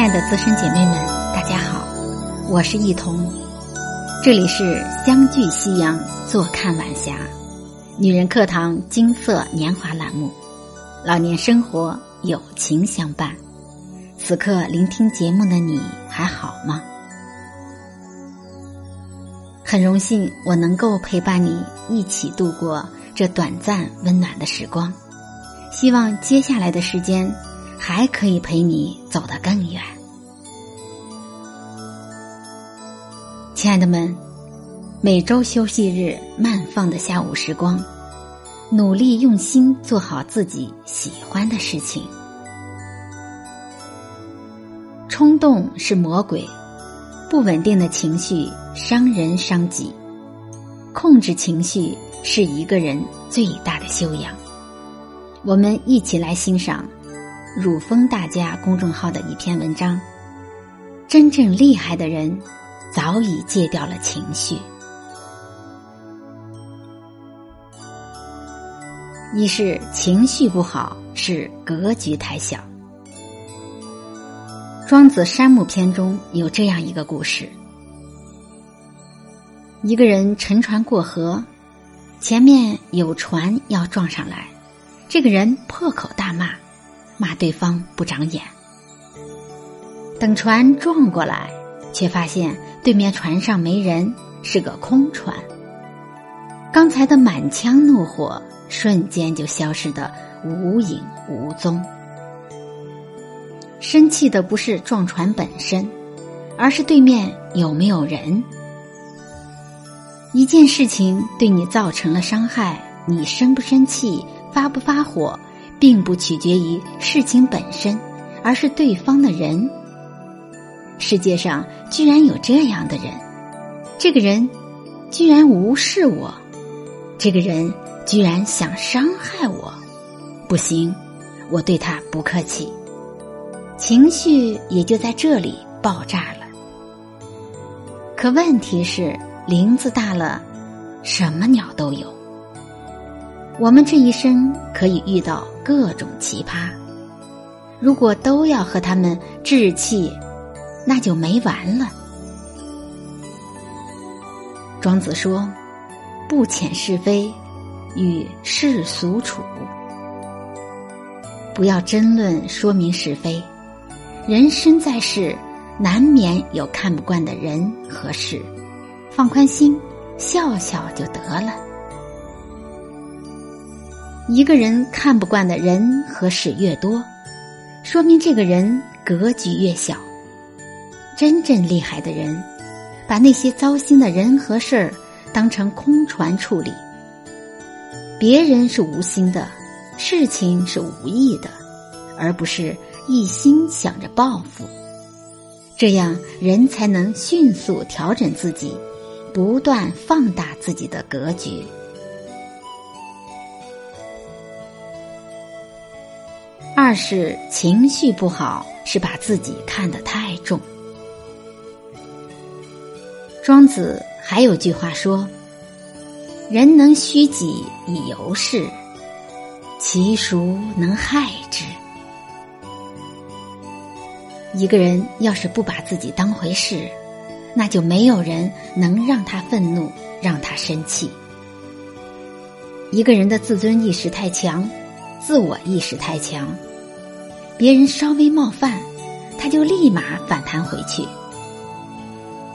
亲爱的资深姐妹们，大家好，我是忆彤，这里是相聚夕阳，坐看晚霞，女人课堂金色年华栏目，老年生活友情相伴。此刻聆听节目的你还好吗？很荣幸我能够陪伴你一起度过这短暂温暖的时光，希望接下来的时间。还可以陪你走得更远，亲爱的们，每周休息日慢放的下午时光，努力用心做好自己喜欢的事情。冲动是魔鬼，不稳定的情绪伤人伤己，控制情绪是一个人最大的修养。我们一起来欣赏。汝风大家公众号的一篇文章：真正厉害的人，早已戒掉了情绪。一是情绪不好，是格局太小。庄子《山木篇》中有这样一个故事：一个人乘船过河，前面有船要撞上来，这个人破口大骂。骂对方不长眼。等船撞过来，却发现对面船上没人，是个空船。刚才的满腔怒火瞬间就消失的无影无踪。生气的不是撞船本身，而是对面有没有人。一件事情对你造成了伤害，你生不生气，发不发火？并不取决于事情本身，而是对方的人。世界上居然有这样的人，这个人居然无视我，这个人居然想伤害我，不行，我对他不客气，情绪也就在这里爆炸了。可问题是，林子大了，什么鸟都有。我们这一生可以遇到各种奇葩，如果都要和他们置气，那就没完了。庄子说：“不遣是非，与世俗处。不要争论说明是非。人生在世，难免有看不惯的人和事，放宽心，笑笑就得了。”一个人看不惯的人和事越多，说明这个人格局越小。真正厉害的人，把那些糟心的人和事儿当成空船处理。别人是无心的，事情是无意的，而不是一心想着报复。这样，人才能迅速调整自己，不断放大自己的格局。二是情绪不好，是把自己看得太重。庄子还有句话说：“人能虚己以游世，其孰能害之？”一个人要是不把自己当回事，那就没有人能让他愤怒，让他生气。一个人的自尊意识太强，自我意识太强。别人稍微冒犯，他就立马反弹回去。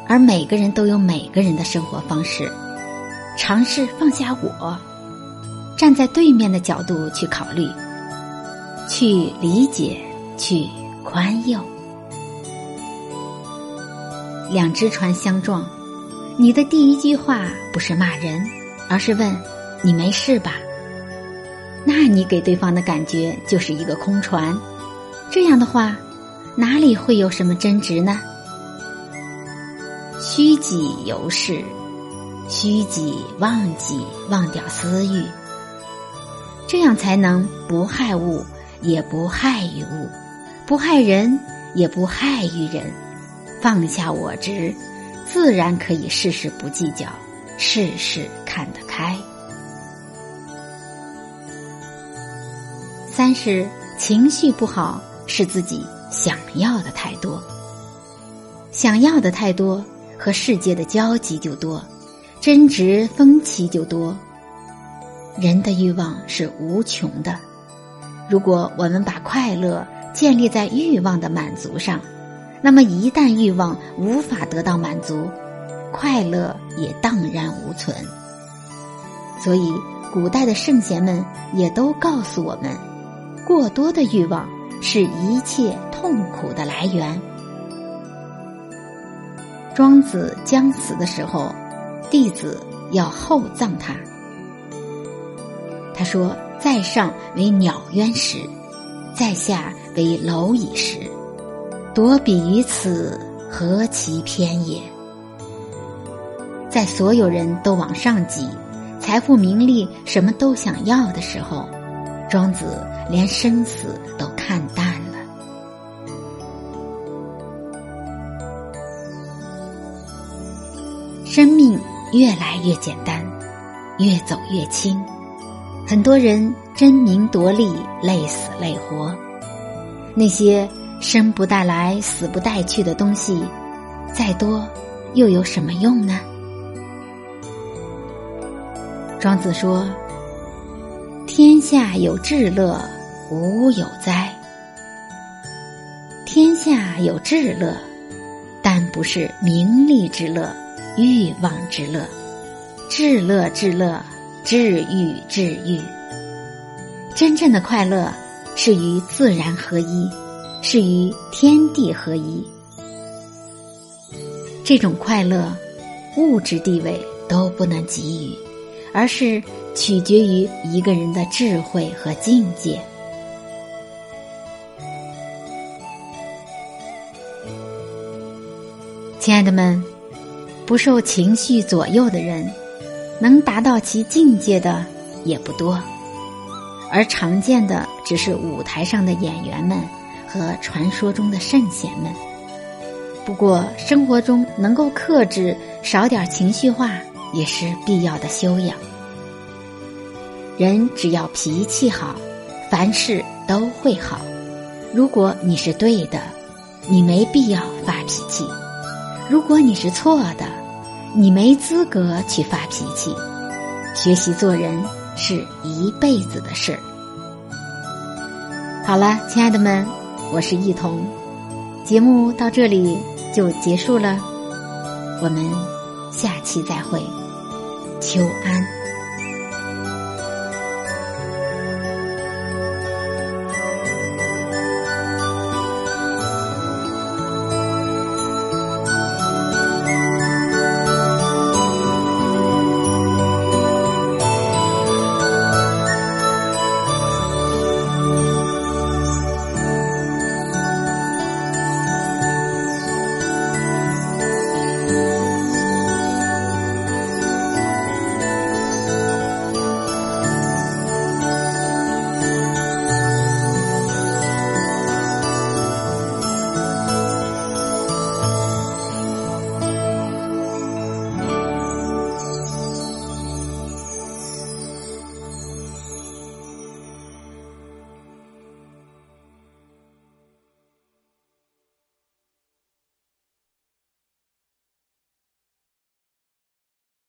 而每个人都有每个人的生活方式，尝试放下我，站在对面的角度去考虑，去理解，去宽宥。两只船相撞，你的第一句话不是骂人，而是问你没事吧？那你给对方的感觉就是一个空船。这样的话，哪里会有什么争执呢？虚己由是，虚己忘己，忘掉私欲，这样才能不害物，也不害于物，不害人，也不害于人，放下我执，自然可以事事不计较，事事看得开。三是情绪不好。是自己想要的太多，想要的太多，和世界的交集就多，争执分歧就多。人的欲望是无穷的，如果我们把快乐建立在欲望的满足上，那么一旦欲望无法得到满足，快乐也荡然无存。所以，古代的圣贤们也都告诉我们：过多的欲望是一切痛苦的来源。庄子将死的时候，弟子要厚葬他。他说：“在上为鸟渊石，在下为蝼蚁石，夺彼于此，何其偏也！”在所有人都往上挤，财富、名利什么都想要的时候，庄子连生死都看淡了。生命越来越简单，越走越轻。很多人争名夺利，累死累活。那些生不带来、死不带去的东西，再多又有什么用呢？庄子说：“天下有至乐，无有哉。天下有至乐，但不是名利之乐、欲望之乐，至乐至乐。”治愈，治愈。真正的快乐是与自然合一，是与天地合一。这种快乐，物质地位都不能给予，而是取决于一个人的智慧和境界。亲爱的们，不受情绪左右的人。能达到其境界的也不多，而常见的只是舞台上的演员们和传说中的圣贤们。不过，生活中能够克制、少点情绪化，也是必要的修养。人只要脾气好，凡事都会好。如果你是对的，你没必要发脾气；如果你是错的，你没资格去发脾气，学习做人是一辈子的事儿。好了，亲爱的们，我是易彤，节目到这里就结束了，我们下期再会，秋安。